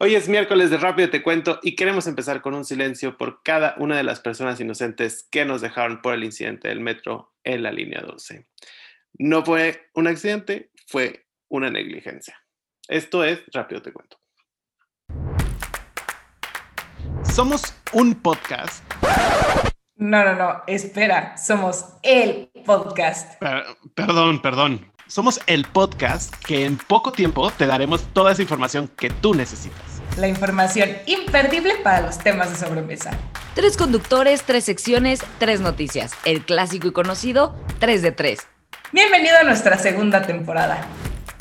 Hoy es miércoles de Rápido Te Cuento y queremos empezar con un silencio por cada una de las personas inocentes que nos dejaron por el incidente del metro en la línea 12. No fue un accidente, fue una negligencia. Esto es Rápido Te Cuento. Somos un podcast. No, no, no, espera, somos el podcast. perdón, perdón. Somos el podcast que en poco tiempo te daremos toda esa información que tú necesitas. La información imperdible para los temas de sobremesa. Tres conductores, tres secciones, tres noticias. El clásico y conocido 3 de 3. Bienvenido a nuestra segunda temporada.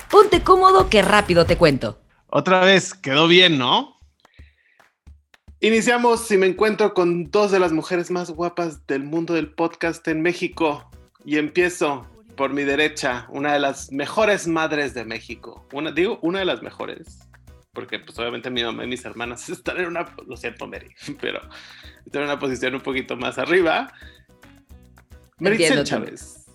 Ponte cómodo que rápido te cuento. Otra vez, quedó bien, ¿no? Iniciamos y me encuentro con dos de las mujeres más guapas del mundo del podcast en México. Y empiezo por mi derecha, una de las mejores madres de México. Una, digo, una de las mejores, porque pues obviamente mi mamá y mis hermanas están en una, lo siento Mary, pero están en una posición un poquito más arriba. Meritzel Chávez.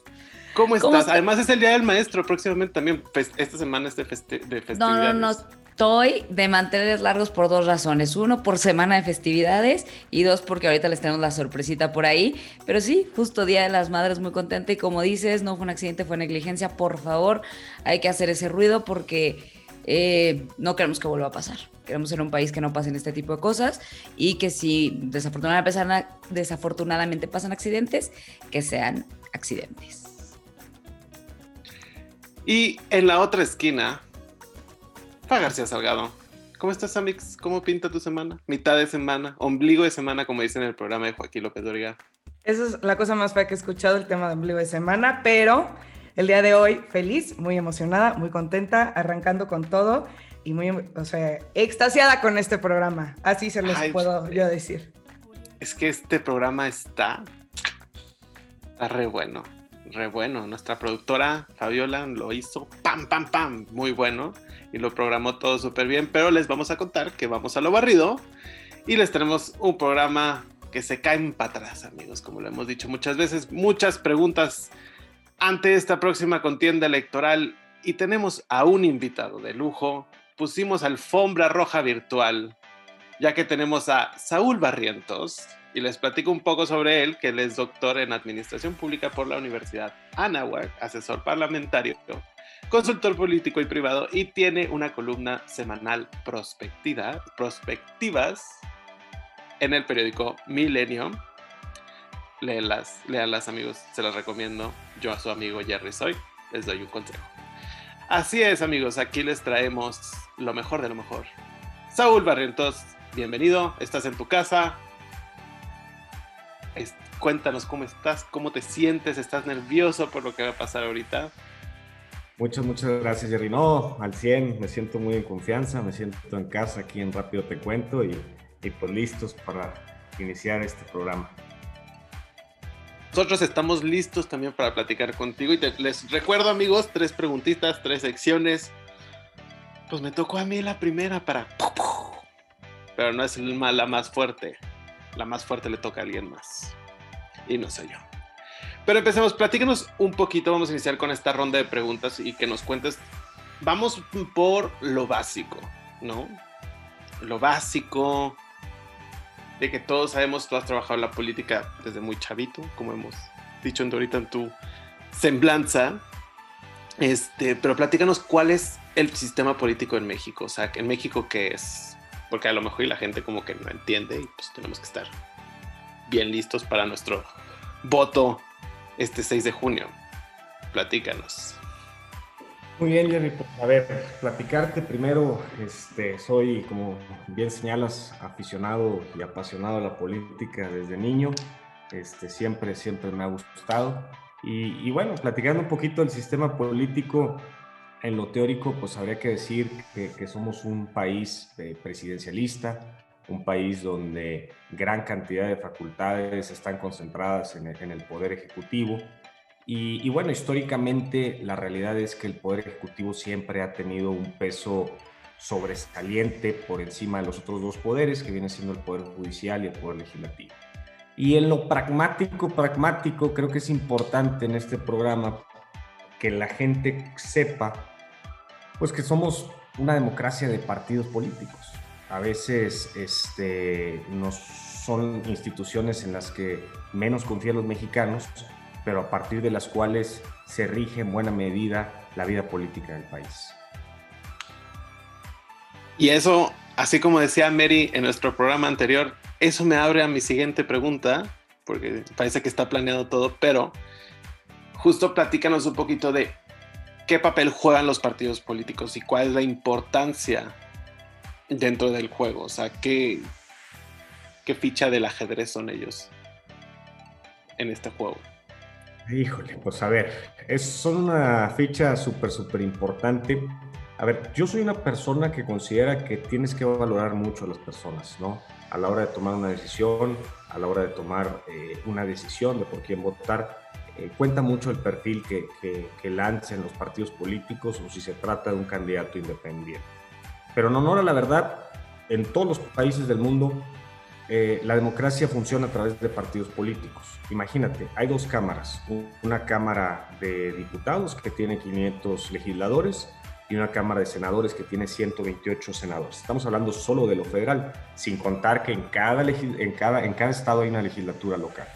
¿Cómo estás? Además es el Día del Maestro, próximamente también, esta semana es de, festividades. No, no, no, estoy de mantenerles largos por dos razones. Uno, por semana de festividades y dos, porque ahorita les tenemos la sorpresita por ahí. Pero sí, justo Día de las Madres, muy contenta. Y como dices, no fue un accidente, fue negligencia. Por favor, hay que hacer ese ruido porque eh, no queremos que vuelva a pasar. Queremos ser un país que no pasen este tipo de cosas y que si desafortunadamente, desafortunadamente pasan accidentes, que sean accidentes. Y en la otra esquina, García Salgado. ¿Cómo estás, Amix? ¿Cómo pinta tu semana? Mitad de semana, ombligo de semana, como dicen en el programa de Joaquín López Doriga. Esa es la cosa más fea que he escuchado, el tema de ombligo de semana, pero el día de hoy feliz, muy emocionada, muy contenta, arrancando con todo y muy, o sea, extasiada con este programa. Así se los puedo yo decir. Es que este programa está, está re bueno, re bueno. Nuestra productora Fabiola lo hizo pam, pam, pam, muy bueno y lo programó todo súper bien, pero les vamos a contar que vamos a lo barrido y les tenemos un programa que se caen para atrás, amigos, como lo hemos dicho muchas veces, muchas preguntas ante esta próxima contienda electoral y tenemos a un invitado de lujo, pusimos alfombra roja virtual, ya que tenemos a Saúl Barrientos y les platico un poco sobre él, que él es doctor en Administración Pública por la Universidad Anáhuac, asesor parlamentario consultor político y privado y tiene una columna semanal prospectiva, prospectivas en el periódico Milenio. Léelas, léalas amigos, se las recomiendo. Yo a su amigo Jerry Soy les doy un consejo. Así es amigos, aquí les traemos lo mejor de lo mejor. Saúl Barrientos, bienvenido, estás en tu casa. cuéntanos cómo estás, cómo te sientes, estás nervioso por lo que va a pasar ahorita. Muchas, muchas gracias, Jerry. No, al 100, me siento muy en confianza, me siento en casa aquí en Rápido Te Cuento y, pues listos para iniciar este programa. Nosotros estamos listos también para platicar contigo y les recuerdo amigos, tres preguntitas, tres secciones. Pues me tocó a mí la primera para... Pero no es la más fuerte. La más fuerte le toca a alguien más. Y no soy yo. Pero empecemos, platícanos un poquito, vamos a iniciar con esta ronda de preguntas y que nos cuentes, vamos por lo básico, ¿no? Lo básico, de que todos sabemos, tú has trabajado en la política desde muy chavito, como hemos dicho ahorita en tu semblanza, este, pero platícanos cuál es el sistema político en México, o sea, en México qué es, porque a lo mejor la gente como que no entiende y pues tenemos que estar bien listos para nuestro voto este 6 de junio. Platícanos. Muy bien, Jerry. Pues, a ver, platicarte primero, este, soy, como bien señalas, aficionado y apasionado a la política desde niño. Este, siempre, siempre me ha gustado. Y, bueno, platicando un poquito del sistema político, en lo teórico, pues habría que decir que, somos un país eh, presidencialista, un país donde gran cantidad de facultades están concentradas en el, poder ejecutivo. Y, bueno, históricamente la realidad es que el poder ejecutivo siempre ha tenido un peso sobresaliente por encima de los otros dos poderes, que viene siendo el poder judicial y el poder legislativo. Y en lo pragmático, pragmático, creo que es importante en este programa que la gente sepa, pues que somos una democracia de partidos políticos a veces este, no son instituciones en las que menos confían los mexicanos, pero a partir de las cuales se rige en buena medida la vida política del país. Y eso, así como decía Mary en nuestro programa anterior, eso me abre a mi siguiente pregunta, porque parece que está planeado todo, pero justo platícanos un poquito de qué papel juegan los partidos políticos y cuál es la importancia dentro del juego, o sea, qué, qué ficha del ajedrez son ellos en este juego. Híjole, pues a ver, es, son una ficha súper, súper importante. A ver, yo soy una persona que considera que tienes que valorar mucho a las personas, ¿no? A la hora de tomar una decisión, a la hora de tomar eh, una decisión de por quién votar, eh, cuenta mucho el perfil que, que, que lancen los partidos políticos o si se trata de un candidato independiente. Pero en honor a la verdad, en todos los países del mundo eh, la democracia funciona a través de partidos políticos. Imagínate, hay dos cámaras, una cámara de diputados que tiene 500 legisladores y una cámara de senadores que tiene 128 senadores. Estamos hablando solo de lo federal, sin contar que en cada, en cada, en cada estado hay una legislatura local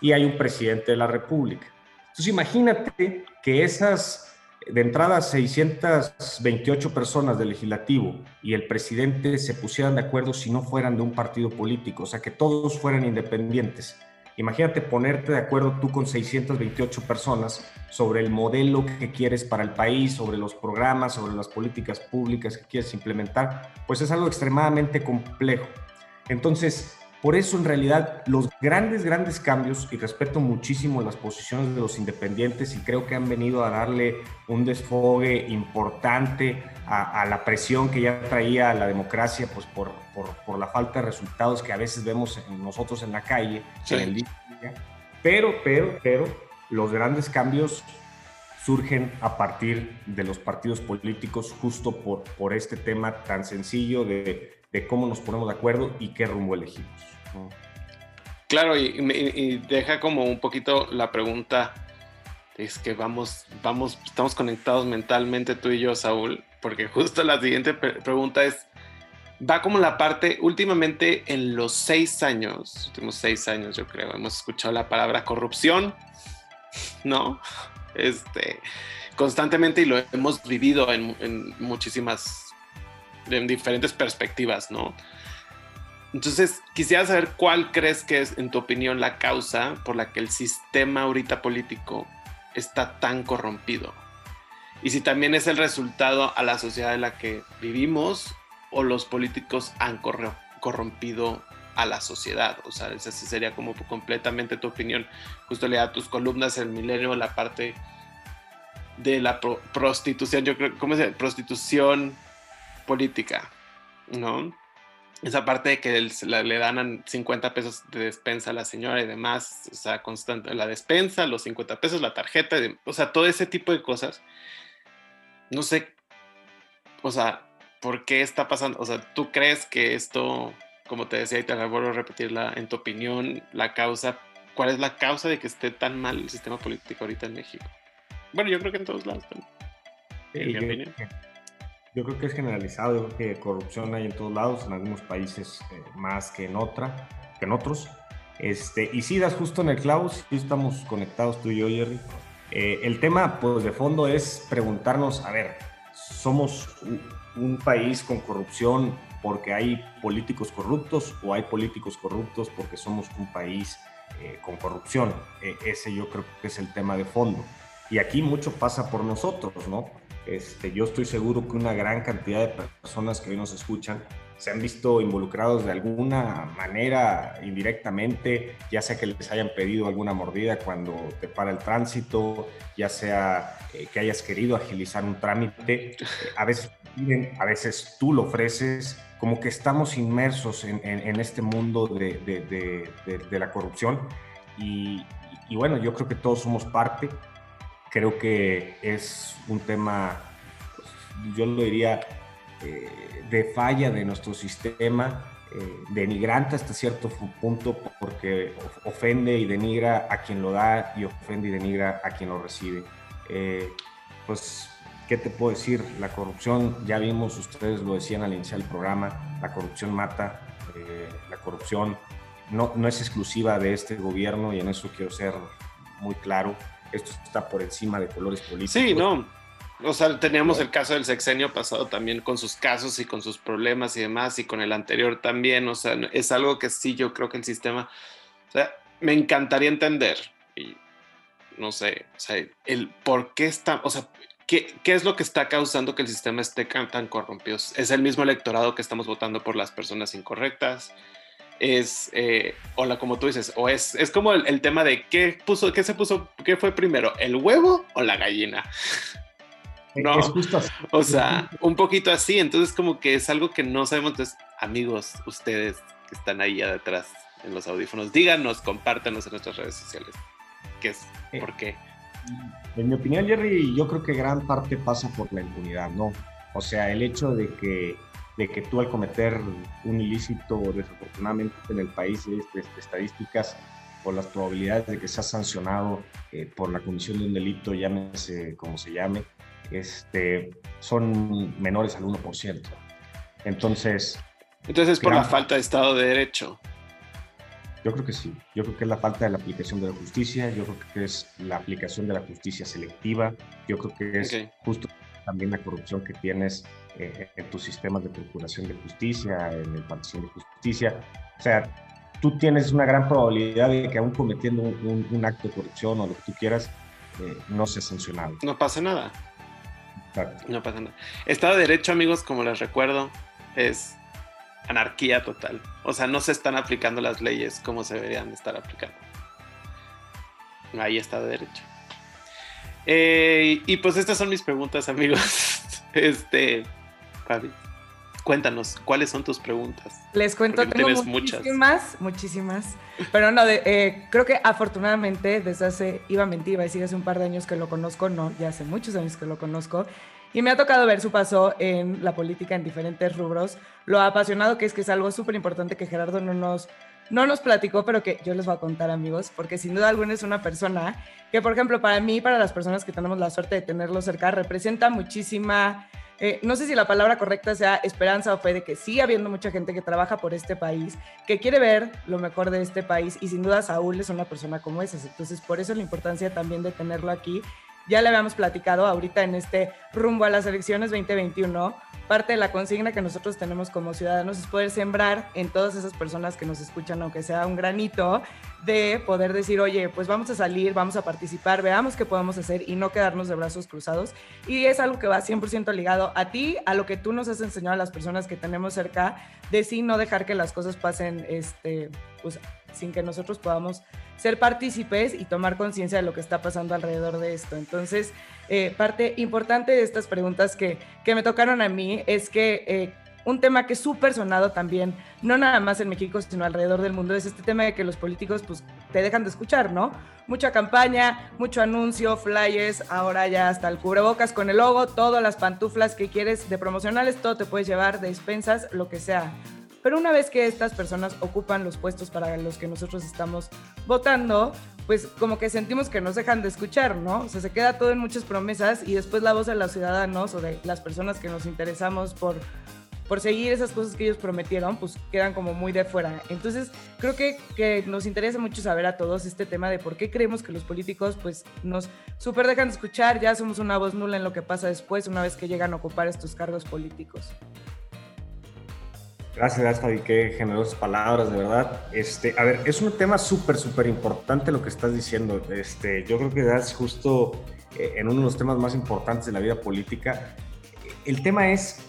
y hay un presidente de la República. Entonces imagínate que esas de entrada 628 personas del legislativo y el presidente se pusieran de acuerdo si no fueran de un partido político, o sea, que todos fueran independientes. Imagínate ponerte de acuerdo tú con 628 personas sobre el modelo que quieres para el país, sobre los programas, sobre las políticas públicas que quieres implementar, pues es algo extremadamente complejo. Entonces, por eso en realidad los grandes, grandes cambios, y respeto muchísimo las posiciones de los independientes y creo que han venido a darle un desfogue importante a, la presión que ya traía la democracia, pues por, por, la falta de resultados que a veces vemos nosotros en la calle, en el día. Pero, pero, pero, los grandes cambios surgen a partir de los partidos políticos justo por, por este tema tan sencillo de de cómo nos ponemos de acuerdo y qué rumbo elegimos. Claro, y, deja como un poquito la pregunta, es que vamos, vamos, estamos conectados mentalmente tú y yo, Saúl, porque justo la siguiente pregunta es, va como la parte, últimamente en los seis años, últimos seis años yo creo, hemos escuchado la palabra corrupción, ¿no? Este, constantemente y lo hemos vivido en, en muchísimas en diferentes perspectivas, ¿no? Entonces, quisiera saber cuál crees que es, en tu opinión, la causa por la que el sistema ahorita político está tan corrompido. Y si también es el resultado a la sociedad en la que vivimos o los políticos han corrompido a la sociedad. O sea, esa sería como completamente tu opinión. Justo leía tus columnas en Milenio, la parte de la prostitución, yo creo, ¿cómo se Prostitución política, ¿no? Esa parte de que le dan 50 pesos de despensa a la señora y demás, o sea, constante, la despensa, los 50 pesos, la tarjeta, o sea, todo ese tipo de cosas. No sé, o sea, ¿por qué está pasando? O sea, ¿tú crees que esto, como te decía y te vuelvo a repetirla, en tu opinión, la causa, cuál es la causa de que esté tan mal el sistema político ahorita en México? Bueno, yo creo que en todos lados también. En mi opinión. Yo creo que es generalizado, yo creo que corrupción hay en todos lados, en algunos países eh, más que en otra, que en otros. Este, y sí, das justo en el clavo, sí estamos conectados tú y yo, Jerry. Eh, el tema, pues de fondo es preguntarnos, a ver, ¿somos un, país con corrupción porque hay políticos corruptos o hay políticos corruptos porque somos un país eh, con corrupción? ese yo creo que es el tema de fondo. Y aquí mucho pasa por nosotros, ¿no? Este, yo estoy seguro que una gran cantidad de personas que hoy nos escuchan se han visto involucrados de alguna manera indirectamente, ya sea que les hayan pedido alguna mordida cuando te para el tránsito, ya sea eh, que hayas querido agilizar un trámite, a veces a veces tú lo ofreces, como que estamos inmersos en, este mundo de, la corrupción. Y, y bueno, yo creo que todos somos parte creo que es un tema, pues, yo lo diría, eh, de falla de nuestro sistema, eh, denigrante hasta cierto punto porque ofende y denigra a quien lo da y ofende y denigra a quien lo recibe. Eh, pues ¿qué te puedo decir? La corrupción, ya vimos, ustedes lo decían al iniciar el programa, la corrupción mata, la corrupción no, no es exclusiva de este gobierno y en eso quiero ser muy claro. Esto está por encima de colores políticos. Sí, no. O sea, teníamos el caso del sexenio pasado también con sus casos y con sus problemas y demás, y con el anterior también. O sea, es algo que sí, yo creo que el sistema. O sea, me encantaría entender, y no sé, o sea, el por qué está. O sea, ¿qué, ¿qué es lo que está causando que el sistema esté tan corrompido? ¿Es el mismo electorado que estamos votando por las personas incorrectas? Es, eh, o la como tú dices, o es, es como el, tema de qué puso, qué se puso, qué fue primero, el huevo o la gallina. No, es justo o sea, un poquito así, entonces como que es algo que no sabemos, entonces amigos, ustedes que están ahí atrás en los audífonos, díganos, compártanos en nuestras redes sociales, qué es, eh, por qué. En mi opinión, Jerry, yo creo que gran parte pasa por la impunidad, ¿no? O sea, el hecho de que de que tú al cometer un ilícito, desafortunadamente en el país este, estadísticas por las probabilidades de que seas sancionado eh, por la comisión de un delito, llámese como se llame, este, son menores al 1%. Entonces... Entonces es por la falta de Estado de Derecho. Yo creo que sí. Yo creo que es la falta de la aplicación de la justicia. Yo creo que es la aplicación de la justicia selectiva. Yo creo que es justo también la corrupción que tienes eh, en tus sistemas de procuración de justicia, en el partición de justicia. O sea, tú tienes una gran probabilidad de que aún cometiendo un, acto de corrupción o lo que tú quieras, eh, no sea sancionado. No pasa nada. No pasa nada. Estado de Derecho, amigos, como les recuerdo, es anarquía total. O sea, no se están aplicando las leyes como se deberían estar aplicando. Ahí está de Derecho. Eh, y pues estas son mis preguntas, amigos. Este, Fabi, cuéntanos, ¿cuáles son tus preguntas? Les cuento, tengo muchísimas, muchísimas. Pero no, eh, creo que afortunadamente desde hace, iba a mentir, iba a decir hace un par de años que lo conozco, no, ya hace muchos años que lo conozco. Y me ha tocado ver su paso en la política en diferentes rubros, lo apasionado que es, que es algo súper importante que Gerardo no nos no nos platicó, pero que yo les voy a contar, amigos, porque sin duda alguna es una persona que, por ejemplo, para mí, para las personas que tenemos la suerte de tenerlo cerca, representa muchísima, eh, no sé si la palabra correcta sea esperanza o fe de que sigue habiendo mucha gente que trabaja por este país, que quiere ver lo mejor de este país y sin duda Saúl es una persona como esa. Entonces, por eso la importancia también de tenerlo aquí. Ya le habíamos platicado ahorita en este rumbo a las elecciones 2021 parte de la consigna que nosotros tenemos como ciudadanos es poder sembrar en todas esas personas que nos escuchan, aunque sea un granito, de poder decir, oye, pues vamos a salir, vamos a participar, veamos qué podemos hacer y no quedarnos de brazos cruzados. Y es algo que va 100% ligado a ti, a lo que tú nos has enseñado a las personas que tenemos cerca, de sí no dejar que las cosas pasen, este, pues sin que nosotros podamos ser partícipes y tomar conciencia de lo que está pasando alrededor de esto. Entonces, eh, parte importante de estas preguntas que, que, me tocaron a mí es que eh, un tema que es súper sonado también, no nada más en México, sino alrededor del mundo, es este tema de que los políticos pues te dejan de escuchar, ¿no? Mucha campaña, mucho anuncio, flyers, ahora ya hasta el cubrebocas con el logo, todas las pantuflas que quieres de promocionales, todo te puedes llevar, de despensas, lo que sea. Pero una vez que estas personas ocupan los puestos para los que nosotros estamos votando, pues como que sentimos que nos dejan de escuchar, ¿no? O sea, se queda todo en muchas promesas y después la voz de los ciudadanos o de las personas que nos interesamos por, por seguir esas cosas que ellos prometieron, pues quedan como muy de fuera. Entonces, creo que, que nos interesa mucho saber a todos este tema de por qué creemos que los políticos pues nos súper dejan de escuchar, ya somos una voz nula en lo que pasa después una vez que llegan a ocupar estos cargos políticos. Gracias, Fabi, qué generosas palabras, de verdad. Este, a ver, es un tema súper, súper importante lo que estás diciendo. Este, yo creo que das justo eh, en uno de los temas más importantes de la vida política. El tema es,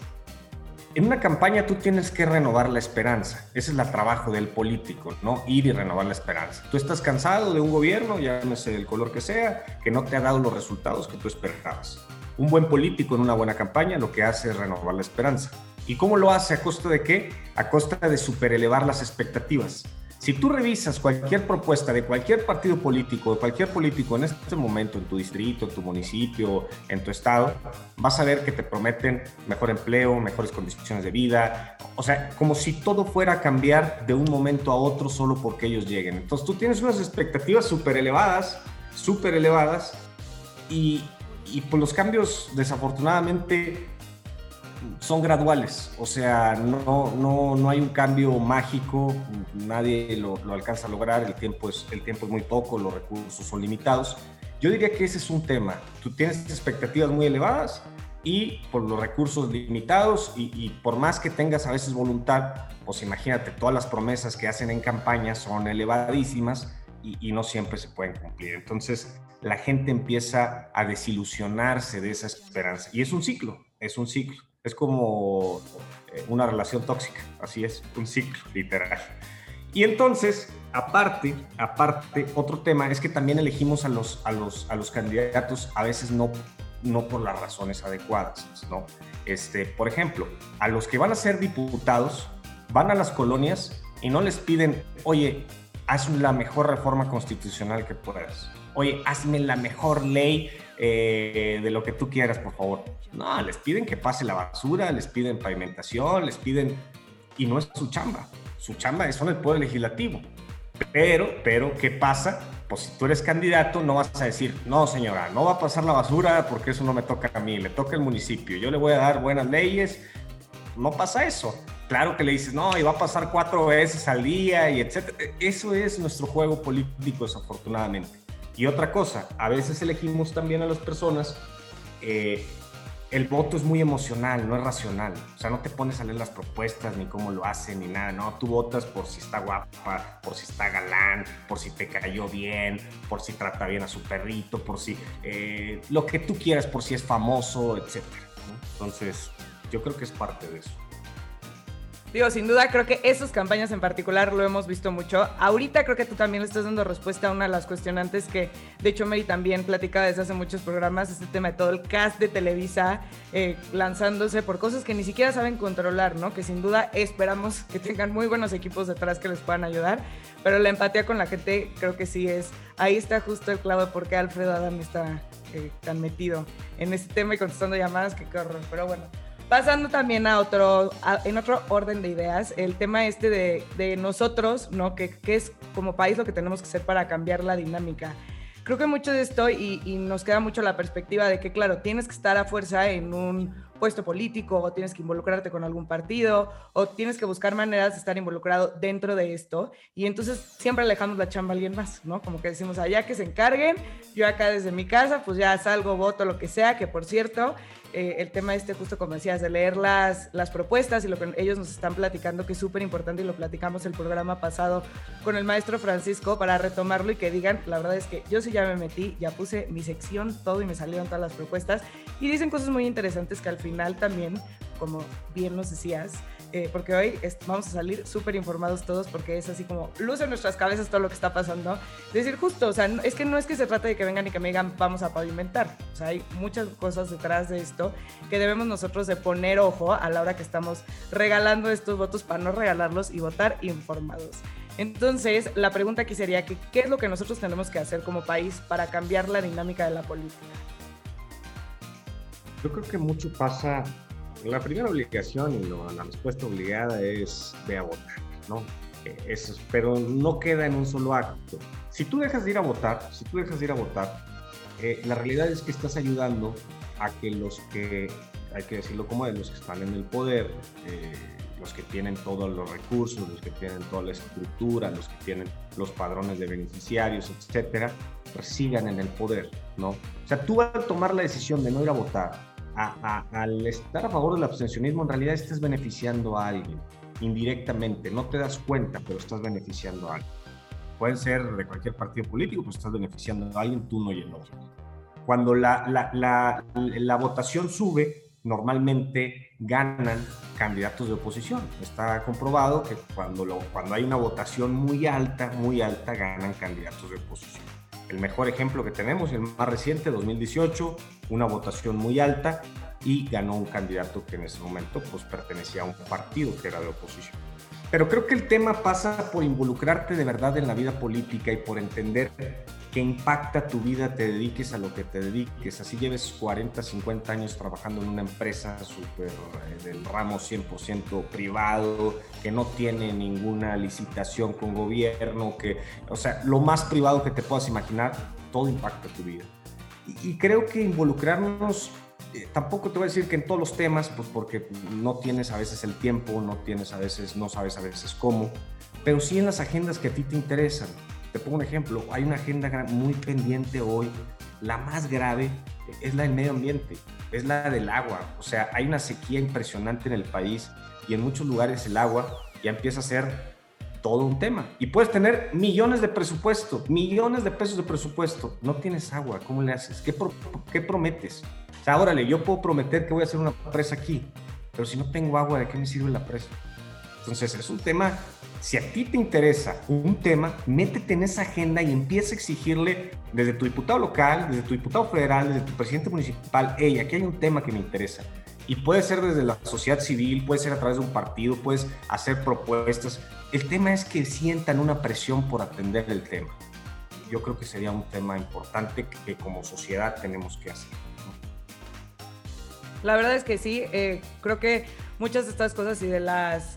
en una campaña tú tienes que renovar la esperanza. Ese es el trabajo del político, ¿no? Ir y renovar la esperanza. Tú estás cansado de un gobierno, ya no sé el color que sea, que no te ha dado los resultados que tú esperabas. Un buen político en una buena campaña lo que hace es renovar la esperanza. ¿Y cómo lo hace? ¿A costa de qué? A costa de superelevar las expectativas. Si tú revisas cualquier propuesta de cualquier partido político, de cualquier político en este momento, en tu distrito, en tu municipio, en tu estado, vas a ver que te prometen mejor empleo, mejores condiciones de vida, o sea, como si todo fuera a cambiar de un momento a otro solo porque ellos lleguen. Entonces tú tienes unas expectativas súper elevadas, súper elevadas, y, y pues los cambios desafortunadamente son graduales, o sea, no, no, no hay un cambio mágico, nadie lo, lo, alcanza a lograr, el tiempo, es, el tiempo es muy poco, los recursos son limitados. Yo diría que ese es un tema, tú tienes expectativas muy elevadas y por los recursos limitados y, y por más que tengas a veces voluntad, pues imagínate, todas las promesas que hacen en campaña son elevadísimas y, y no siempre se pueden cumplir. Entonces, la gente empieza a desilusionarse de esa esperanza y es un ciclo, es un ciclo es como eh, una relación tóxica, así es, un ciclo literal. Y entonces, aparte, aparte, otro tema es que también elegimos a los, a los, a los candidatos a veces no, no por las razones adecuadas, ¿no? Este, por ejemplo, a los que van a ser diputados, van a las colonias y no les piden, oye, haz la mejor reforma constitucional que puedas. Oye, hazme la mejor ley eh, de lo que tú quieras, por favor. No, les piden que pase la basura, les piden pavimentación, les piden... Y no es su chamba. Su chamba es el poder legislativo. Pero, pero, ¿qué pasa? Pues si tú eres candidato, no vas a decir, no señora, no va a pasar la basura porque eso no me toca a mí, le toca al municipio, yo le voy a dar buenas leyes. No pasa eso. Claro que le dices, no, y va a pasar cuatro veces al día y etcétera. Eso es nuestro juego político, desafortunadamente. Y otra cosa, a veces elegimos también a las personas, eh, el voto es muy emocional, no es racional. O sea, no te pones a leer las propuestas, ni cómo lo hacen, ni nada. No, tú votas por si está guapa, por si está galán, por si te cayó bien, por si trata bien a su perrito, por si eh, lo que tú quieras, por si es famoso, etc. Entonces, yo creo que es parte de eso. Sin duda creo que esas campañas en particular lo hemos visto mucho. Ahorita creo que tú también le estás dando respuesta a una de las cuestionantes que, de hecho, Mary también platicaba desde hace muchos programas, este tema de todo el cast de Televisa eh, lanzándose por cosas que ni siquiera saben controlar, ¿no? Que sin duda esperamos que tengan muy buenos equipos detrás que les puedan ayudar, pero la empatía con la gente creo que sí es, ahí está justo el clavo de por qué Alfredo Adam está eh, tan metido en este tema y contestando llamadas, que qué horror, pero bueno. Pasando también a otro, en otro orden de ideas, el tema este de, de nosotros, ¿no? Que, que, es como país lo que tenemos que hacer para cambiar la dinámica. Creo que mucho de esto, y, y, nos queda mucho la perspectiva de que, claro, tienes que estar a fuerza en un puesto político, o tienes que involucrarte con algún partido, o tienes que buscar maneras de estar involucrado dentro de esto, y entonces siempre alejamos la chamba a alguien más, ¿no? Como que decimos, allá que se encarguen, yo acá desde mi casa, pues ya salgo, voto, lo que sea, que por cierto, eh, el tema este, justo como decías, de leer las, las propuestas y lo que ellos nos están platicando, que es súper importante y lo platicamos el programa pasado con el maestro Francisco para retomarlo y que digan, la verdad es que yo sí ya me metí, ya puse mi sección, todo y me salieron todas las propuestas. Y dicen cosas muy interesantes que al final también, como bien nos decías, eh, porque hoy vamos a salir súper informados todos porque es así como luz en nuestras cabezas todo lo que está pasando. Es decir, justo, o sea, es que no es que se trate de que vengan y que me digan vamos a pavimentar. O sea, hay muchas cosas detrás de esto que debemos nosotros de poner ojo a la hora que estamos regalando estos votos para no regalarlos y votar informados. Entonces, la pregunta aquí sería que, ¿qué es lo que nosotros tenemos que hacer como país para cambiar la dinámica de la política? Yo creo que mucho pasa la primera obligación y la respuesta obligada es de a votar, ¿no? Eh, eso, pero no queda en un solo acto. Si tú dejas de ir a votar, si tú dejas de ir a votar, eh, la realidad es que estás ayudando a que los que, hay que decirlo como de los que están en el poder, eh, los que tienen todos los recursos, los que tienen toda la estructura, los que tienen los padrones de beneficiarios, etcétera, sigan en el poder, ¿no? O sea, tú al tomar la decisión de no ir a votar, al estar a favor del abstencionismo, en realidad estás beneficiando a alguien indirectamente. No te das cuenta, pero estás beneficiando a alguien. Pueden ser de cualquier partido político, pues estás beneficiando a alguien, tú no y el otro. Cuando la, la, la, la votación sube, normalmente ganan candidatos de oposición. Está comprobado que cuando, lo, cuando hay una votación muy alta, muy alta, ganan candidatos de oposición. El mejor ejemplo que tenemos, el más reciente, 2018, una votación muy alta y ganó un candidato que en ese momento pues, pertenecía a un partido que era de oposición. Pero creo que el tema pasa por involucrarte de verdad en la vida política y por entender impacta tu vida, te dediques a lo que te dediques. Así lleves 40, 50 años trabajando en una empresa super eh, del ramo 100% privado, que no tiene ninguna licitación con gobierno, que, o sea, lo más privado que te puedas imaginar, todo impacta tu vida. y, creo que involucrarnos, eh, tampoco te voy a decir que en todos los temas, pues porque no tienes a veces el tiempo, no tienes a veces, no sabes a veces cómo, pero sí en las agendas que a ti te interesan. Te pongo un ejemplo, hay una agenda muy pendiente hoy, la más grave es la del medio ambiente, es la del agua. O sea, hay una sequía impresionante en el país y en muchos lugares el agua ya empieza a ser todo un tema. Y puedes tener millones de presupuesto, millones de pesos de presupuesto. No tienes agua, ¿cómo le haces? ¿Qué, qué prometes? O sea, órale, yo puedo prometer que voy a hacer una presa aquí, pero si no tengo agua, ¿de qué me sirve la presa? Entonces, es un tema si a ti te interesa un tema, métete en esa agenda y empieza a exigirle desde tu diputado local, desde tu diputado federal, desde tu presidente municipal, hey, aquí hay un tema que me interesa. Y puede ser desde la sociedad civil, puede ser a través de un partido, puedes hacer propuestas. El tema es que sientan una presión por atender el tema. Yo creo que sería un tema importante que, como sociedad tenemos que hacer. La verdad es que sí, eh, creo que muchas de estas cosas y de las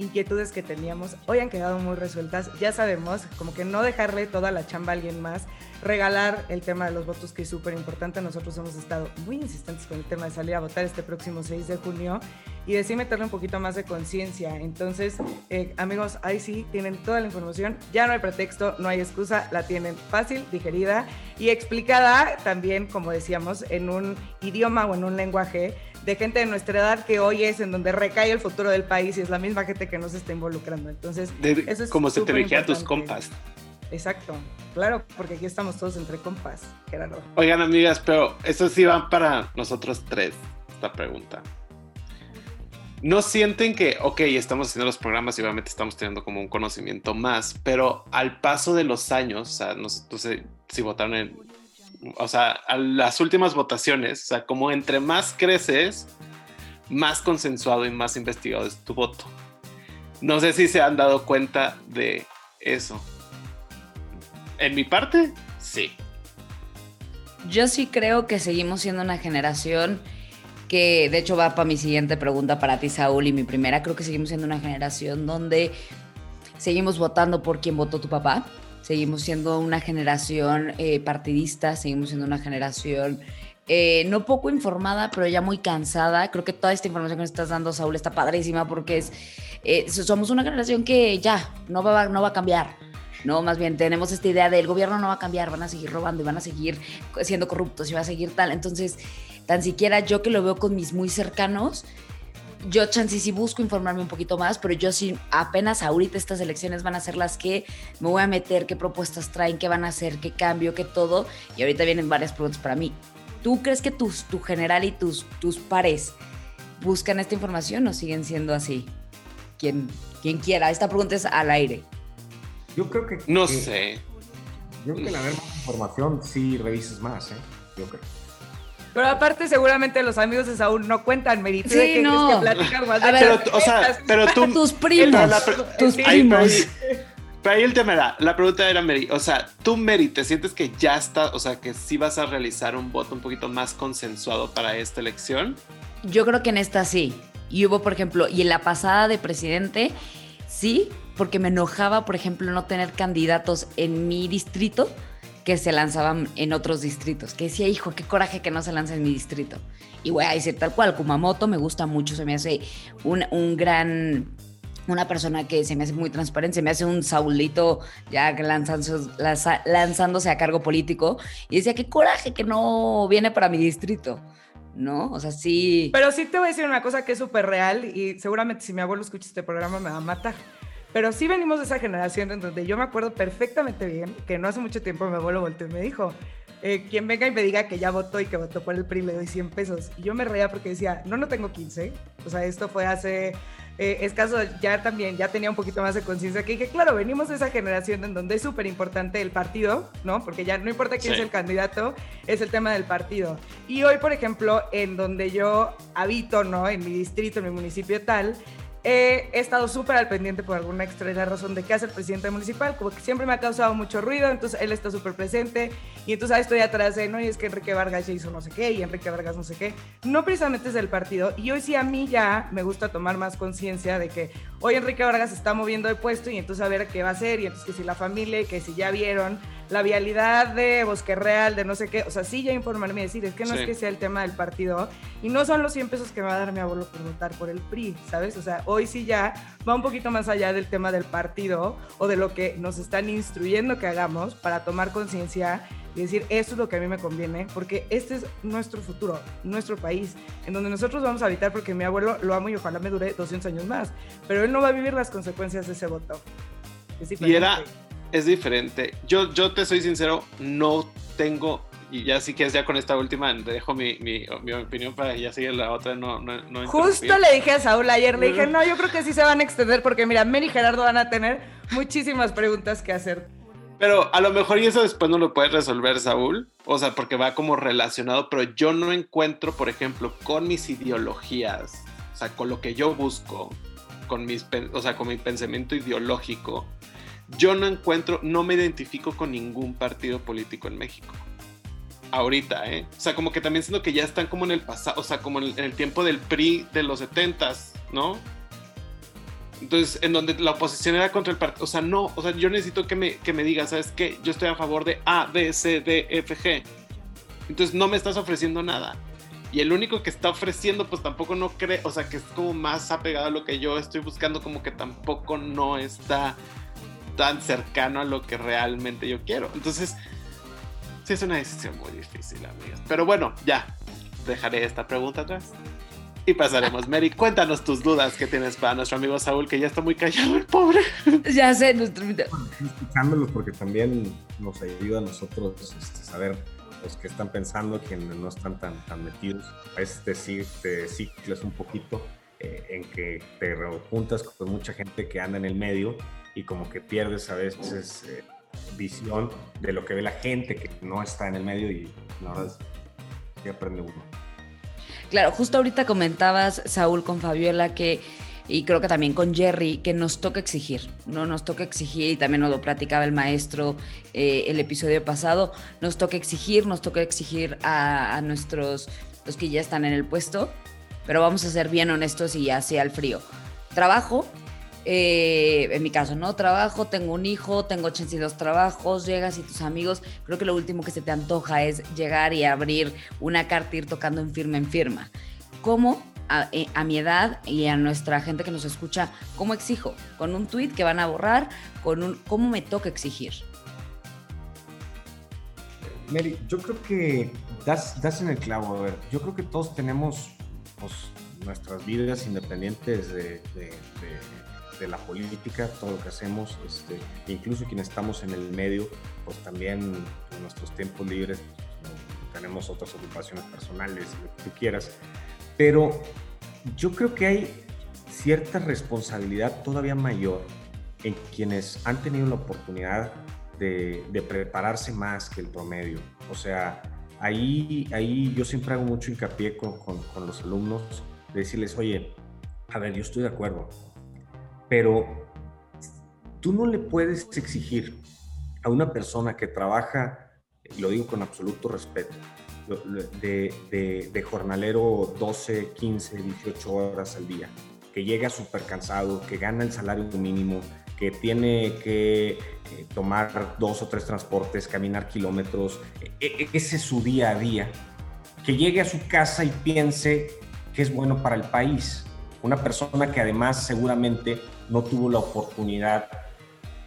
inquietudes que teníamos hoy han quedado muy resueltas. Ya sabemos, como que no dejarle toda la chamba a alguien más, regalar el tema de los votos, que es súper importante. Nosotros hemos estado muy insistentes con el tema de salir a votar este próximo 6 de junio y decir meterle un poquito más de conciencia. Entonces, eh, amigos, ahí sí tienen toda la información. Ya no hay pretexto, no hay excusa, la tienen fácil, digerida y explicada también, como decíamos, en un idioma o en un lenguaje de gente de nuestra edad que hoy es en donde recae el futuro del país y es la misma gente que nos está involucrando. Entonces, eso es como se te dirigía a tus compas. Exacto, claro, porque aquí estamos todos entre compas, Gerardo. Oigan, amigas, pero eso sí va para nosotros tres, esta pregunta. ¿No sienten que, ok, estamos haciendo los programas y obviamente estamos teniendo como un conocimiento más, pero al paso de los años, o sea, no sé si votaron en o sea, a las últimas votaciones, o sea, como entre más creces, más consensuado y más investigado es tu voto. No sé si se han dado cuenta de eso. En mi parte, sí. Yo sí creo que seguimos siendo una generación que, de hecho, va para mi siguiente pregunta para ti, Saúl, y mi primera, creo que seguimos siendo una generación donde seguimos votando por quien votó tu papá seguimos siendo una generación eh, partidista, seguimos siendo una generación eh, no poco informada, pero ya muy cansada. Creo que toda esta información que nos estás dando, Saúl, está padrísima porque eh, somos una generación que ya no va, a cambiar. No, más bien tenemos esta idea del gobierno no va a cambiar, van a seguir robando y van a seguir siendo corruptos y va a seguir tal. Entonces, tan siquiera yo que lo veo con mis muy cercanos, yo chance sí busco informarme un poquito más, pero yo sí apenas ahorita estas elecciones van a ser las que me voy a meter, qué propuestas traen, qué van a hacer, qué cambio, qué todo. Y ahorita vienen varias preguntas para mí. ¿Tú crees que tus, tu general y tus, tus pares buscan esta información o siguen siendo así? Quien, quien quiera. Esta pregunta es al aire. Yo creo que... No sé. Yo creo que la ver más información sí revises más, ¿eh? Yo creo. Pero aparte, seguramente los amigos de Saúl no cuentan mérito sí, no. Que más de pero, o sea, pero tú, tus primos, tus primos. Pero ahí el tema era, la pregunta era, Mary, o sea, tú, Mary, ¿te sientes que ya está, o sea, que sí vas a realizar un voto un poquito más consensuado para esta elección? Yo creo que en esta sí. Y hubo, por ejemplo, y en la pasada de presidente, sí, porque me enojaba, por ejemplo, no tener candidatos en mi distrito que se lanzaban en otros distritos. Que decía, hijo, qué coraje que no se lance en mi distrito. Y voy a decir tal cual, Kumamoto me gusta mucho, se me hace un, un gran una persona que se me hace muy transparente, se me hace un Saulito ya lanzándose, lanzándose a cargo político. Y decía, qué coraje que no viene para mi distrito. ¿No? O sea, sí. Pero sí te voy a decir una cosa que es súper real y seguramente si mi abuelo escucha este programa me va a matar. Pero sí venimos de esa generación en donde yo me acuerdo perfectamente bien que no hace mucho tiempo mi abuelo volteó y me dijo, eh, quien venga y me diga que ya votó y que votó por el PRI le doy 100 pesos. Y yo me reía porque decía, no, no tengo 15. O sea, esto fue hace eh, escaso, ya también, ya tenía un poquito más de conciencia que dije, claro, venimos de esa generación en donde es súper importante el partido, ¿no? Porque ya no importa quién es el candidato, es el tema del partido. Y hoy, por ejemplo, en donde yo habito, ¿no? En mi distrito, en mi municipio tal, he estado súper al pendiente por alguna extraña razón de qué hace el presidente municipal, como que siempre me ha causado mucho ruido, entonces él está súper presente y entonces ahí estoy atrás de, no, y es que Enrique Vargas ya hizo no sé qué y Enrique Vargas no sé qué, no precisamente es del partido y hoy sí a mí ya me gusta tomar más conciencia de que, hoy Enrique Vargas está moviendo de puesto y entonces a ver qué va a hacer y entonces que si la familia, que si ya vieron la vialidad de Bosque Real, de no sé qué, o sea, sí ya informarme y decir, es que no es que sea el tema del partido y no son los 100 pesos que me va a dar mi abuelo por votar por el PRI, ¿sabes? O sea, hoy sí ya va un poquito más allá del tema del partido o de lo que nos están instruyendo que hagamos para tomar conciencia y decir, esto es lo que a mí me conviene, porque este es nuestro futuro, nuestro país, en donde nosotros vamos a habitar, porque mi abuelo lo amo y ojalá me dure 200 años más, pero él no va a vivir las consecuencias de ese voto. y era, es diferente. Yo, yo te soy sincero, no tengo, y ya sí que es ya con esta última, dejo mi, mi, mi opinión para ya sigue la otra. No, no, no Justo le dije a Saúl ayer, le dije, no, yo creo que sí se van a extender porque mira, Mary y Gerardo van a tener muchísimas preguntas que hacer. Pero a lo mejor y eso después no lo puede resolver Saúl, o sea, porque va como relacionado, pero yo no encuentro, por ejemplo, con mis ideologías, o sea, con lo que yo busco, con mis, o sea, con mi pensamiento ideológico, yo no encuentro, no me identifico con ningún partido político en México. Ahorita, ¿eh? O sea, como que también siento que ya están como en el pasado, o sea, como en el, tiempo del PRI de los 70s, ¿no? Entonces, en donde la oposición era contra el partido, o sea, no, o sea, yo necesito que me, que me digas, ¿sabes qué? Yo estoy a favor de A, B, C, D, F, G. Entonces, no me estás ofreciendo nada. Y el único que está ofreciendo, pues tampoco no cree, o sea, que es como más apegado a lo que yo estoy buscando, como que tampoco no está tan cercano a lo que realmente yo quiero. Entonces, sí es una decisión muy difícil, amigas. Pero bueno, ya, dejaré esta pregunta atrás. Y pasaremos. Mary, cuéntanos tus dudas que tienes para nuestro amigo Saúl, que ya está muy callado, el pobre. Ya sé, nuestro Escuchándolos porque también nos ayuda a nosotros este, saber los que están pensando, quienes no están tan, tan metidos. A veces te, te ciclas un poquito eh, en que te juntas con mucha gente que anda en el medio y como que pierdes a veces eh, visión de lo que ve la gente que no está en el medio y la verdad es que aprende uno. Claro, justo ahorita comentabas, Saúl, con Fabiola, que, y creo que también con Jerry, que nos toca exigir, ¿no? Nos toca exigir, y también nos lo platicaba el maestro eh, el episodio pasado, nos toca exigir, nos toca exigir a, a, nuestros, los que ya están en el puesto, pero vamos a ser bien honestos y sea el frío. Trabajo, eh, en mi caso, ¿no? Trabajo, tengo un hijo, tengo 82 trabajos, llegas y tus amigos, creo que lo último que se te antoja es llegar y abrir una carta y ir tocando en firma en firma. ¿Cómo? A, eh, a, mi edad y a nuestra gente que nos escucha, ¿cómo exijo? ¿Con un tweet que van a borrar? ¿Con un, ¿Cómo me toca exigir? Mary, yo creo que das, das en el clavo. A ver, yo creo que todos tenemos pues, nuestras vidas independientes de, de de la política, todo lo que hacemos, este, incluso quienes estamos en el medio, pues también en nuestros tiempos libres pues, tenemos otras ocupaciones personales, lo que tú quieras, pero yo creo que hay cierta responsabilidad todavía mayor en quienes han tenido la oportunidad de, de prepararse más que el promedio. O sea, ahí, ahí yo siempre hago mucho hincapié con, con, con los alumnos, de decirles, oye, a ver, yo estoy de acuerdo, pero tú no le puedes exigir a una persona que trabaja, lo digo con absoluto respeto, de, jornalero 12, 15, 18 horas al día, que llega súper cansado, que gana el salario mínimo, que tiene que eh, tomar dos o tres transportes, caminar kilómetros, e, e, ese es su día a día, que llegue a su casa y piense que es bueno para el país. Una persona que además seguramente no tuvo la oportunidad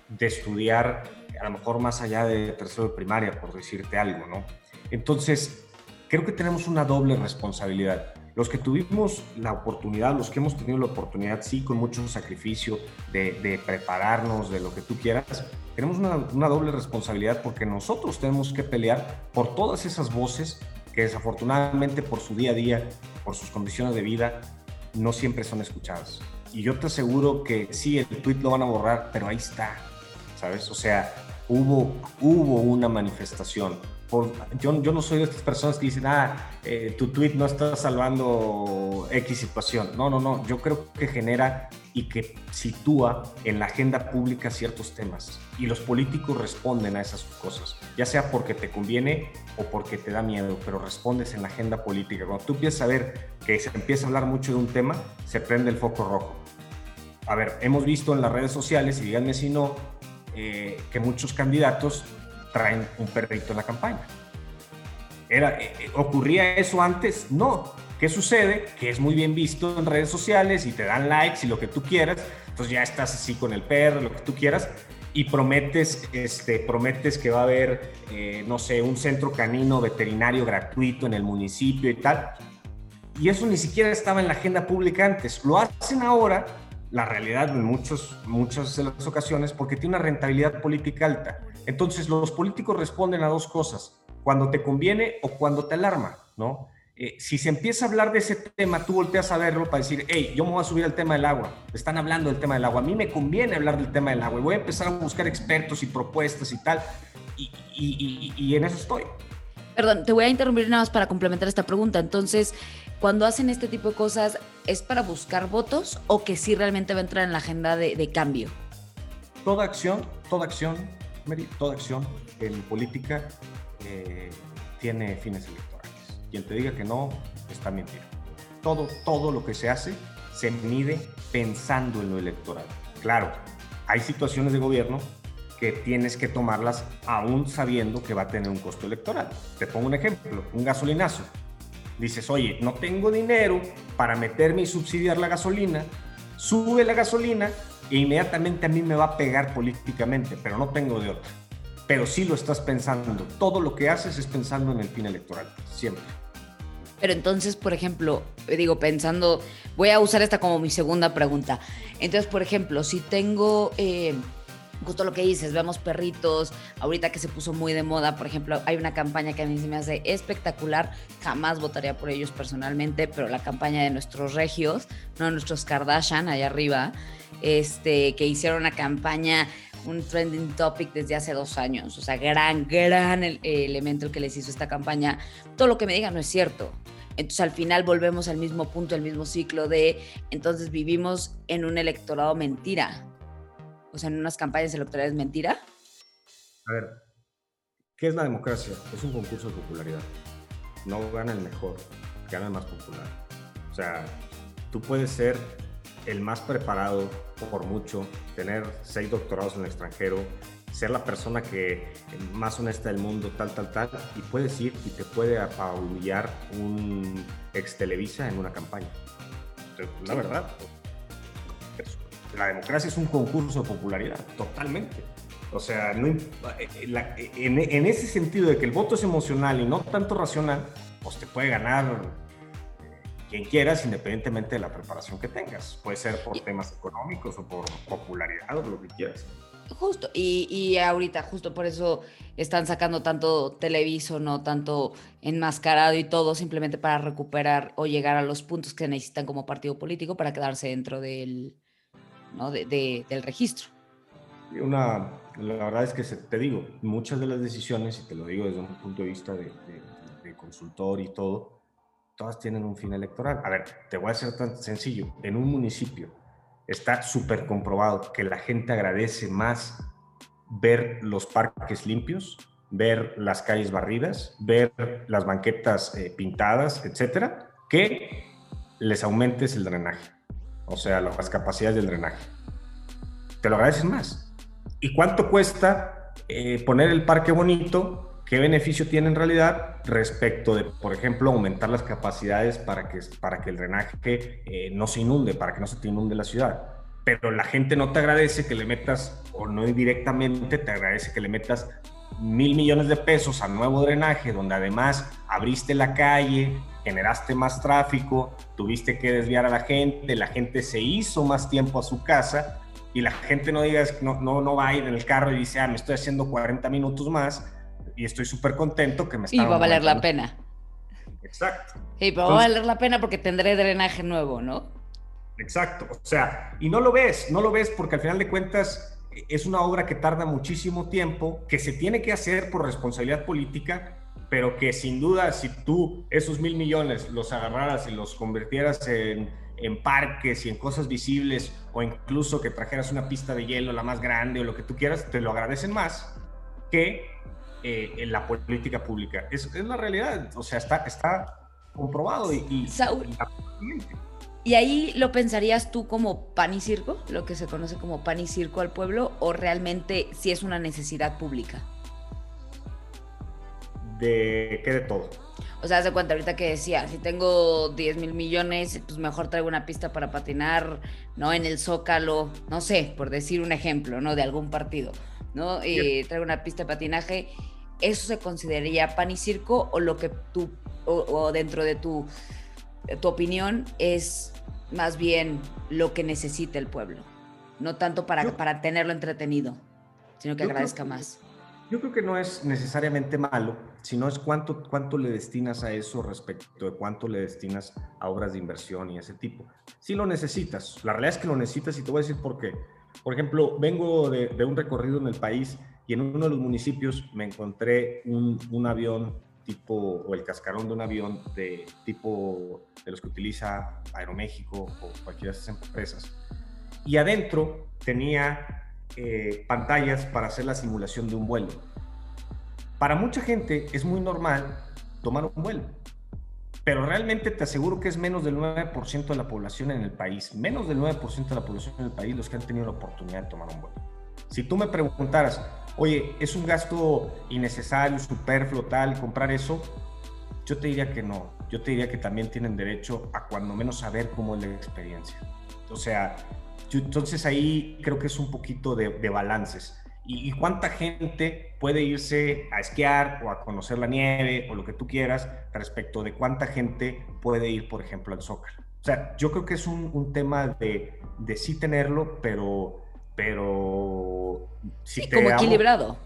de estudiar a lo mejor más allá de tercero de primaria, por decirte algo, ¿no? Entonces, creo que tenemos una doble responsabilidad. Los que tuvimos la oportunidad, los que hemos tenido la oportunidad, sí, con mucho sacrificio de, prepararnos, de lo que tú quieras, tenemos una, una, doble responsabilidad porque nosotros tenemos que pelear por todas esas voces que desafortunadamente por su día a día, por sus condiciones de vida, no siempre son escuchadas. Y yo te aseguro que sí, el tweet lo van a borrar, pero ahí está, ¿sabes? O sea, hubo, hubo una manifestación. Yo, yo no soy de estas personas que dicen, ah, eh, tu tweet no está salvando X situación. No, no, no. Yo creo que genera y que sitúa en la agenda pública ciertos temas. Y los políticos responden a esas cosas, ya sea porque te conviene o porque te da miedo, pero respondes en la agenda política. Cuando tú empiezas a ver que se empieza a hablar mucho de un tema, se prende el foco rojo a ver, hemos visto en las redes sociales, y díganme si no, eh, que muchos candidatos traen un perrito en la campaña. Era, eh, eh, ¿Ocurría eso antes? No. ¿Qué sucede? Que es muy bien visto en redes sociales y te dan likes y lo que tú quieras. Entonces ya estás así con el perro, lo que tú quieras y prometes, este, prometes que va a haber, no sé, un centro canino veterinario gratuito en el municipio y tal. Y eso ni siquiera estaba en la agenda pública antes. Lo hacen ahora la realidad en muchos, muchas de las ocasiones porque tiene una rentabilidad política alta. Entonces los políticos responden a dos cosas, cuando te conviene o cuando te alarma, ¿no? Eh, si se empieza a hablar de ese tema, tú volteas a verlo para decir, hey, yo me voy a subir al tema del agua, están hablando del tema del agua, a mí me conviene hablar del tema del agua y voy a empezar a buscar expertos y propuestas y tal, y, y, y en eso estoy. Perdón, te voy a interrumpir nada más para complementar esta pregunta. Entonces, cuando hacen este tipo de cosas, ¿es para buscar votos o que sí realmente va a entrar en la agenda de, cambio? Toda acción, toda acción, Mary, toda acción en política eh, tiene fines electorales. Quien te diga que no, está mintiendo. Todo, todo lo que se hace se mide pensando en lo electoral. Claro, hay situaciones de gobierno que tienes que tomarlas aún sabiendo que va a tener un costo electoral. Te pongo un ejemplo, un gasolinazo dices, oye, no tengo dinero para meterme y subsidiar la gasolina, sube la gasolina e inmediatamente a mí me va a pegar políticamente, pero no tengo de otra. Pero sí lo estás pensando. Todo lo que haces es pensando en el fin electoral, siempre. Pero entonces, por ejemplo, digo, pensando, voy a usar esta como mi segunda pregunta. Entonces, por ejemplo, si tengo... Eh, justo lo que dices, vemos perritos, ahorita que se puso muy de moda, por ejemplo, hay una campaña que a mí se me hace espectacular, jamás votaría por ellos personalmente, pero la campaña de nuestros regios, no nuestros Kardashian allá arriba, este, que hicieron una campaña, un trending topic desde hace dos años, o sea, gran, gran elemento el que les hizo esta campaña, todo lo que me digan no es cierto. Entonces al final volvemos al mismo punto, al mismo ciclo de, entonces vivimos en un electorado mentira o sea, en unas campañas electorales mentira? A ver, ¿qué es la democracia? Es un concurso de popularidad. No gana el mejor, gana el más popular. O sea, tú puedes ser el más preparado por mucho, tener seis doctorados en el extranjero, ser la persona que más honesta del mundo, tal, tal, tal, y puedes ir y te puede apabullar un ex Televisa en una campaña. La verdad, la democracia es un concurso de popularidad, totalmente. O sea, no, eh, eh, en, ese sentido de que el voto es emocional y no tanto racional, pues te puede ganar eh, quien quieras, independientemente de la preparación que tengas. Puede ser por temas económicos o por popularidad o lo que quieras. Justo, y, y, ahorita justo por eso están sacando tanto televiso, no tanto enmascarado y todo, simplemente para recuperar o llegar a los puntos que necesitan como partido político para quedarse dentro del, ¿no? de, del registro. La verdad es que te digo, muchas de las decisiones, y te lo digo desde un punto de vista de, de, consultor y todo, todas tienen un fin electoral. A ver, te voy a hacer tan sencillo. En un municipio está súper comprobado que la gente agradece más ver los parques limpios, ver las calles barridas, ver las banquetas eh, pintadas, etcétera, que les aumentes el drenaje o sea, las capacidades del drenaje. Te lo agradecen más. ¿Y cuánto cuesta eh, poner el parque bonito? ¿Qué beneficio tiene en realidad respecto de, por ejemplo, aumentar las capacidades para que, para que el drenaje eh, no se inunde, para que no se te inunde la ciudad? Pero la gente no te agradece que le metas, o no directamente te agradece que le metas mil millones de pesos al nuevo drenaje, donde además abriste la calle, generaste más tráfico, tuviste que desviar a la gente, la gente se hizo más tiempo a su casa y la gente no diga, no, no, no va a ir en el carro y dice, ah, me estoy haciendo 40 minutos más y estoy súper contento que me está... Y va a valer la pena. Exacto. Pero va a valer la pena porque tendré drenaje nuevo, ¿no? Exacto. O sea, y no lo ves, no lo ves porque al final de cuentas es una obra que tarda muchísimo tiempo, que se tiene que hacer por responsabilidad política pero que sin duda si tú esos mil millones los agarraras y los convirtieras en, en, parques y en cosas visibles o incluso que trajeras una pista de hielo la más grande o lo que tú quieras, te lo agradecen más que eh, en la política pública. Es, es, la realidad, o sea, está, está comprobado y... y, ¿Y ahí lo pensarías tú como pan y circo, lo que se conoce como pan y circo al pueblo, o realmente si es una necesidad pública? ¿De qué de todo? O sea, de cuenta ahorita que decía, si tengo 10 mil millones, pues mejor traigo una pista para patinar, ¿no? En el Zócalo, no sé, por decir un ejemplo, ¿no? De algún partido, ¿no? Eh, traigo una pista de patinaje. ¿Eso se consideraría pan y circo o lo que tú, o, dentro de tu, tu opinión, es más bien lo que necesita el pueblo? No tanto para, para tenerlo entretenido, sino que agradezca más. Yo creo que no es necesariamente malo, sino es cuánto, cuánto le destinas a eso respecto de cuánto le destinas a obras de inversión y ese tipo. Si lo necesitas, la realidad es que lo necesitas y te voy a decir por qué. Por ejemplo, vengo de, un recorrido en el país y en uno de los municipios me encontré un, un avión tipo, o el cascarón de un avión de tipo de los que utiliza Aeroméxico o cualquiera de esas empresas. Y adentro tenía eh, pantallas para hacer la simulación de un vuelo. Para mucha gente es muy normal tomar un vuelo, pero realmente te aseguro que es menos del 9% de la población en el país, menos del 9% de la población en el país los que han tenido la oportunidad de tomar un vuelo. Si tú me preguntaras, oye, ¿es un gasto innecesario, superfluo, tal, comprar eso? Yo te diría que no. Yo te diría que también tienen derecho a cuando menos saber cómo es la experiencia. O sea, entonces ahí creo que es un poquito de, balances. ¿Y, cuánta gente puede irse a esquiar o a conocer la nieve o lo que tú quieras respecto de cuánta gente puede ir, por ejemplo, al Zócalo? O sea, yo creo que es un, tema de, de, sí tenerlo, pero, pero sí, como equilibrado.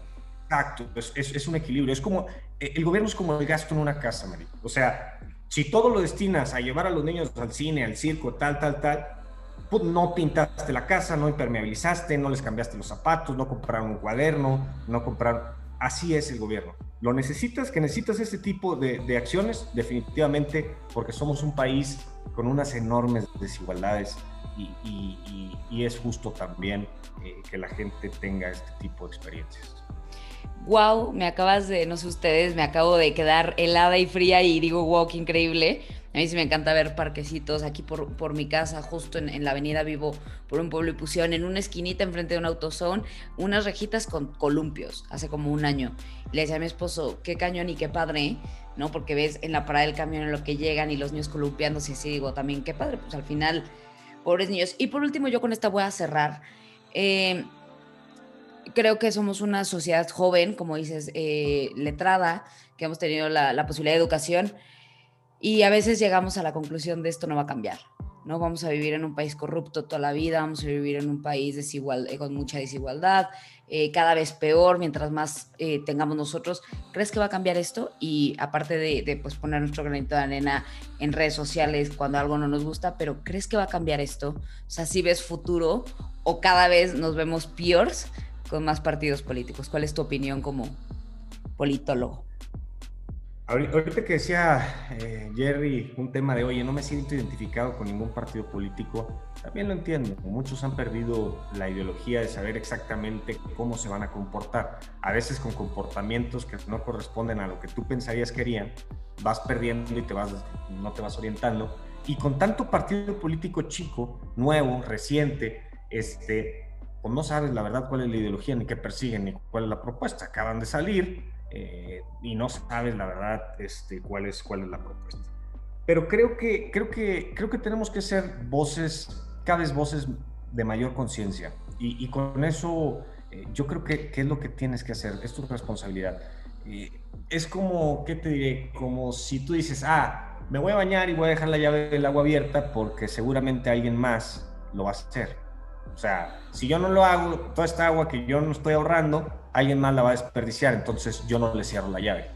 Exacto, es, es, un equilibrio. Es como, eh, el gobierno es como el gasto en una casa, Mary. O sea, si todo lo destinas a llevar a los niños al cine, al circo, tal, tal, tal, no pintaste la casa, no impermeabilizaste, no les cambiaste los zapatos, no compraron un cuaderno, no compraron... Así es el gobierno. ¿Lo necesitas? Que necesitas ese tipo de, acciones, definitivamente, porque somos un país con unas enormes desigualdades y, es justo también eh, que la gente tenga este tipo de experiencias. Wow, me acabas de, no sé ustedes, me acabo de quedar helada y fría y digo, wow, qué increíble. A mí sí me encanta ver parquecitos aquí por, por mi casa, justo en, la avenida Vivo, por un pueblo y pusieron en una esquinita enfrente de un autozone unas rejitas con columpios, hace como un año. le decía a mi esposo, qué cañón y qué padre, ¿no? Porque ves en la parada del camión en lo que llegan y los niños columpiándose así digo, también qué padre, pues al final, pobres niños. Y por último, yo con esta voy a cerrar. Eh, creo que somos una sociedad joven, como dices, eh, letrada, que hemos tenido la posibilidad de educación y a veces llegamos a la conclusión de esto no va a cambiar. ¿no? Vamos a vivir en un país corrupto toda la vida, vamos a vivir en un país desigual, eh, con mucha desigualdad, eh, cada vez peor, mientras más eh, tengamos nosotros. ¿Crees que va a cambiar esto? Y aparte de, pues, poner nuestro granito de arena en redes sociales cuando algo no nos gusta, pero ¿crees que va a cambiar esto? O sea, si ves futuro o cada vez nos vemos peores con más partidos políticos. ¿Cuál es tu opinión como politólogo? Ahorita que decía eh, Jerry un tema de, oye, no me siento identificado con ningún partido político, también lo entiendo. Muchos han perdido la ideología de saber exactamente cómo se van a comportar. A veces con comportamientos que no corresponden a lo que tú pensarías que harían, vas perdiendo y te vas, no te vas orientando. Y con tanto partido político chico, nuevo, reciente, este, pues no sabes la verdad cuál es la ideología, ni qué persiguen, ni cuál es la propuesta. Acaban de salir, eh, y no sabes la verdad este, cuál, es, cuál es la propuesta. Pero creo que, creo, que, creo que tenemos que ser voces, cada vez voces de mayor conciencia. Y, con eso eh, yo creo que, que, es lo que tienes que hacer, es tu responsabilidad. es como, ¿qué te diré? Como si tú dices, ah, me voy a bañar y voy a dejar la llave del agua abierta porque seguramente alguien más lo va a hacer. O sea, si yo no lo hago, toda esta agua que yo no estoy ahorrando, alguien más la va a desperdiciar, entonces yo no le cierro la llave.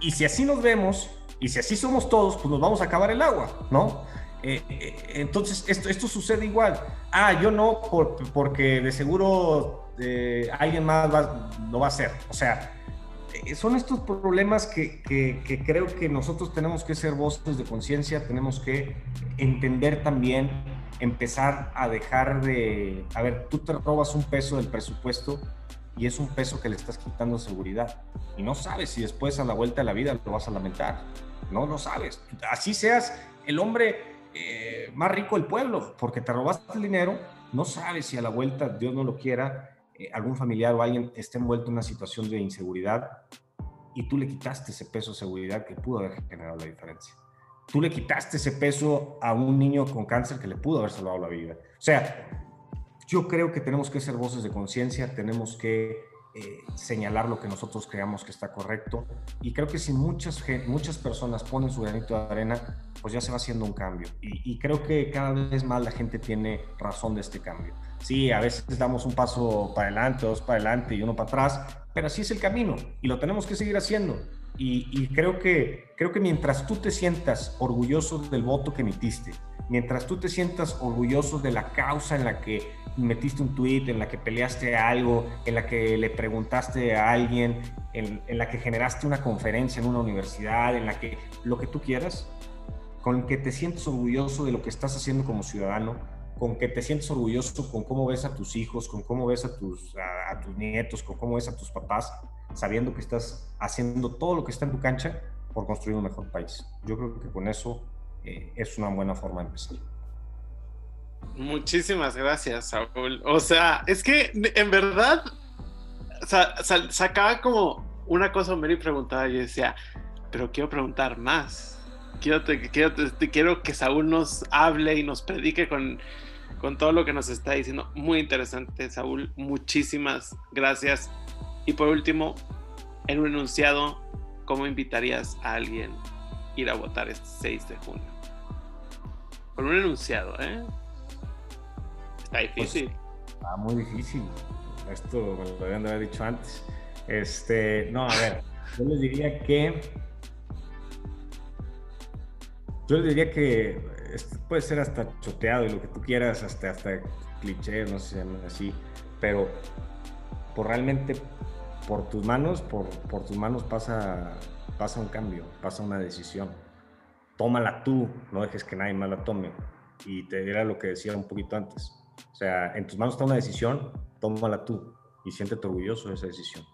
Y, si así nos vemos, y si así somos todos, pues nos vamos a acabar el agua, ¿no? Eh, eh, entonces, esto, sucede igual. Ah, yo no, porque de seguro eh, alguien más lo va a hacer. O sea, son estos problemas que, que, creo que nosotros tenemos que ser voces de conciencia, tenemos que entender también, empezar a dejar de, a ver, tú te robas un peso del presupuesto y es un peso que le estás quitando seguridad. Y no sabes si después a la vuelta de la vida lo vas a lamentar. No, no sabes. Así seas el hombre eh, más rico el pueblo, porque te robaste el dinero, no sabes si a la vuelta, Dios no lo quiera, eh, algún familiar o alguien esté envuelto en una situación de inseguridad y tú le quitaste ese peso de seguridad que pudo haber generado la diferencia. Tú le quitaste ese peso a un niño con cáncer que le pudo haber salvado la vida. O sea, yo creo que tenemos que ser voces de conciencia, tenemos que eh, señalar lo que nosotros creamos que está correcto. Y creo que si muchas, muchas personas ponen su granito de arena, pues ya se va haciendo un cambio. Y, y, creo que cada vez más la gente tiene razón de este cambio. Sí, a veces damos un paso para adelante, dos para adelante y uno para atrás, pero así es el camino y lo tenemos que seguir haciendo. Y, y creo, que, creo que mientras tú te sientas orgulloso del voto que emitiste, mientras tú te sientas orgulloso de la causa en la que metiste un tweet, en la que peleaste algo, en la que le preguntaste a alguien, en, la que generaste una conferencia en una universidad, en la que lo que tú quieras, con que te sientes orgulloso de lo que estás haciendo como ciudadano, con que te sientes orgulloso con cómo ves a tus hijos, con cómo ves a tus, a, tus nietos, con cómo ves a tus papás, sabiendo que estás haciendo todo lo que está en tu cancha por construir un mejor país. Yo creo que con eso eh, es una buena forma de empezar. Muchísimas gracias, Saúl. O sea, es que en verdad sacaba como una cosa, Mary preguntaba y decía, pero quiero preguntar más. Quiero, quiero, quiero que Saúl nos hable y nos predique con, con todo lo que nos está diciendo. Muy interesante, Saúl. Muchísimas gracias. Y por último, en un enunciado, ¿cómo invitarías a alguien a ir a votar este 6 de junio? Con un enunciado, ¿eh? Está difícil. Pues, está muy difícil. Esto lo habían de haber dicho antes. Este, no, a ver, yo les diría que. Yo les diría que puede ser hasta choteado y lo que tú quieras, hasta, hasta cliché, no sé, así, pero por realmente por tus manos, por, por tus manos pasa, pasa un cambio, pasa una decisión. Tómala tú, no dejes que nadie más la tome. Y te dirá lo que decía un poquito antes. O sea, en tus manos está una decisión, tómala tú y siéntete orgulloso de esa decisión.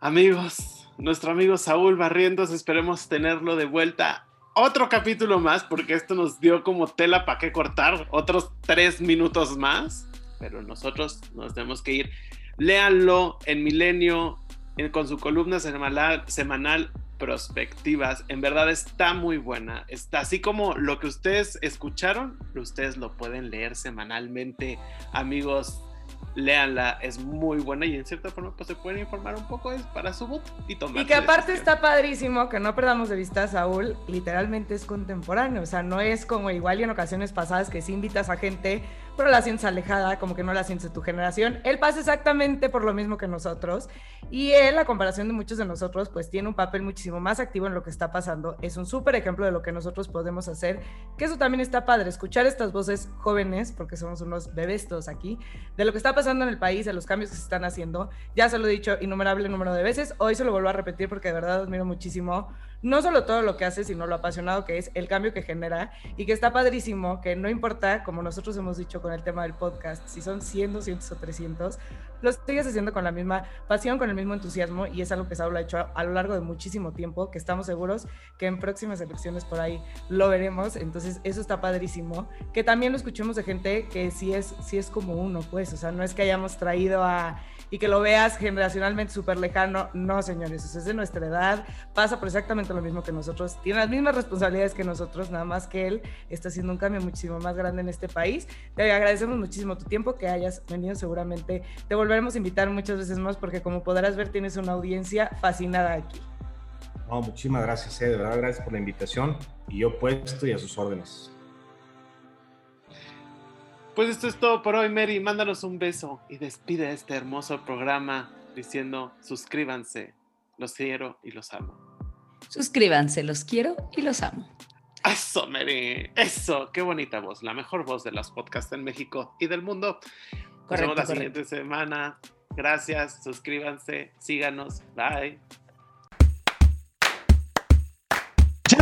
Amigos, nuestro amigo Saúl Barrientos, esperemos tenerlo de vuelta otro capítulo más, porque esto nos dio como tela para qué cortar, otros tres minutos más, pero nosotros nos tenemos que ir. Léanlo en Milenio, con su columna semanal, semanal Prospectivas. En verdad está muy buena. Está así como lo que ustedes escucharon, ustedes lo pueden leer semanalmente, amigos léanla, es muy buena y en cierta forma pues se pueden informar un poco es para su voto y tomar. Y que aparte está padrísimo, que no perdamos de vista a Saúl, literalmente es contemporáneo, o sea, no es como igual y en ocasiones pasadas que si invitas a gente pero la sientes alejada, como que no la sientes de tu generación. Él pasa exactamente por lo mismo que nosotros y él, a comparación de muchos de nosotros, pues tiene un papel muchísimo más activo en lo que está pasando. Es un súper ejemplo de lo que nosotros podemos hacer, que eso también está padre, escuchar estas voces jóvenes, porque somos unos bebés aquí, de lo que está pasando en el país, de los cambios que se están haciendo. Ya se lo he dicho innumerable número de veces, hoy se lo vuelvo a repetir porque de verdad admiro muchísimo no solo todo lo que hace, sino lo apasionado que es, el cambio que genera y que está padrísimo, que no importa, como nosotros hemos dicho con el tema del podcast, si son 100, 200 o 300, lo sigues haciendo con la misma pasión, con el mismo entusiasmo y es algo que Saúl ha hecho a, lo largo de muchísimo tiempo, que estamos seguros que en próximas elecciones por ahí lo veremos, entonces eso está padrísimo, que también lo escuchemos de gente que sí es, sí es como uno, pues, o sea, no es que hayamos traído a y que lo veas generacionalmente súper lejano. No, señores, eso es de nuestra edad, pasa por exactamente lo mismo que nosotros, tiene las mismas responsabilidades que nosotros, nada más que él está haciendo un cambio muchísimo más grande en este país. Te agradecemos muchísimo tu tiempo, que hayas venido seguramente. Te volveremos a invitar muchas veces más porque como podrás ver tienes una audiencia fascinada aquí. No, muchísimas gracias, eh, de verdad, gracias por la invitación y yo puesto y a sus órdenes. Pues esto es todo por hoy, Mary. Mándanos un beso y despide este hermoso programa diciendo suscríbanse, los quiero y los amo. Suscríbanse, los quiero y los amo. Eso, Mary, eso, qué bonita voz, la mejor voz de los podcasts en México y del mundo. Nos vemos la siguiente semana. Gracias, suscríbanse, síganos, bye.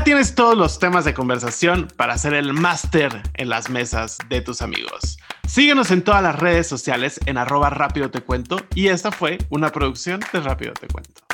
Tienes todos los temas de conversación para hacer el máster en las mesas de tus amigos. Síguenos en todas las redes sociales en arroba rápido te cuento y esta fue una producción de Rápido te cuento.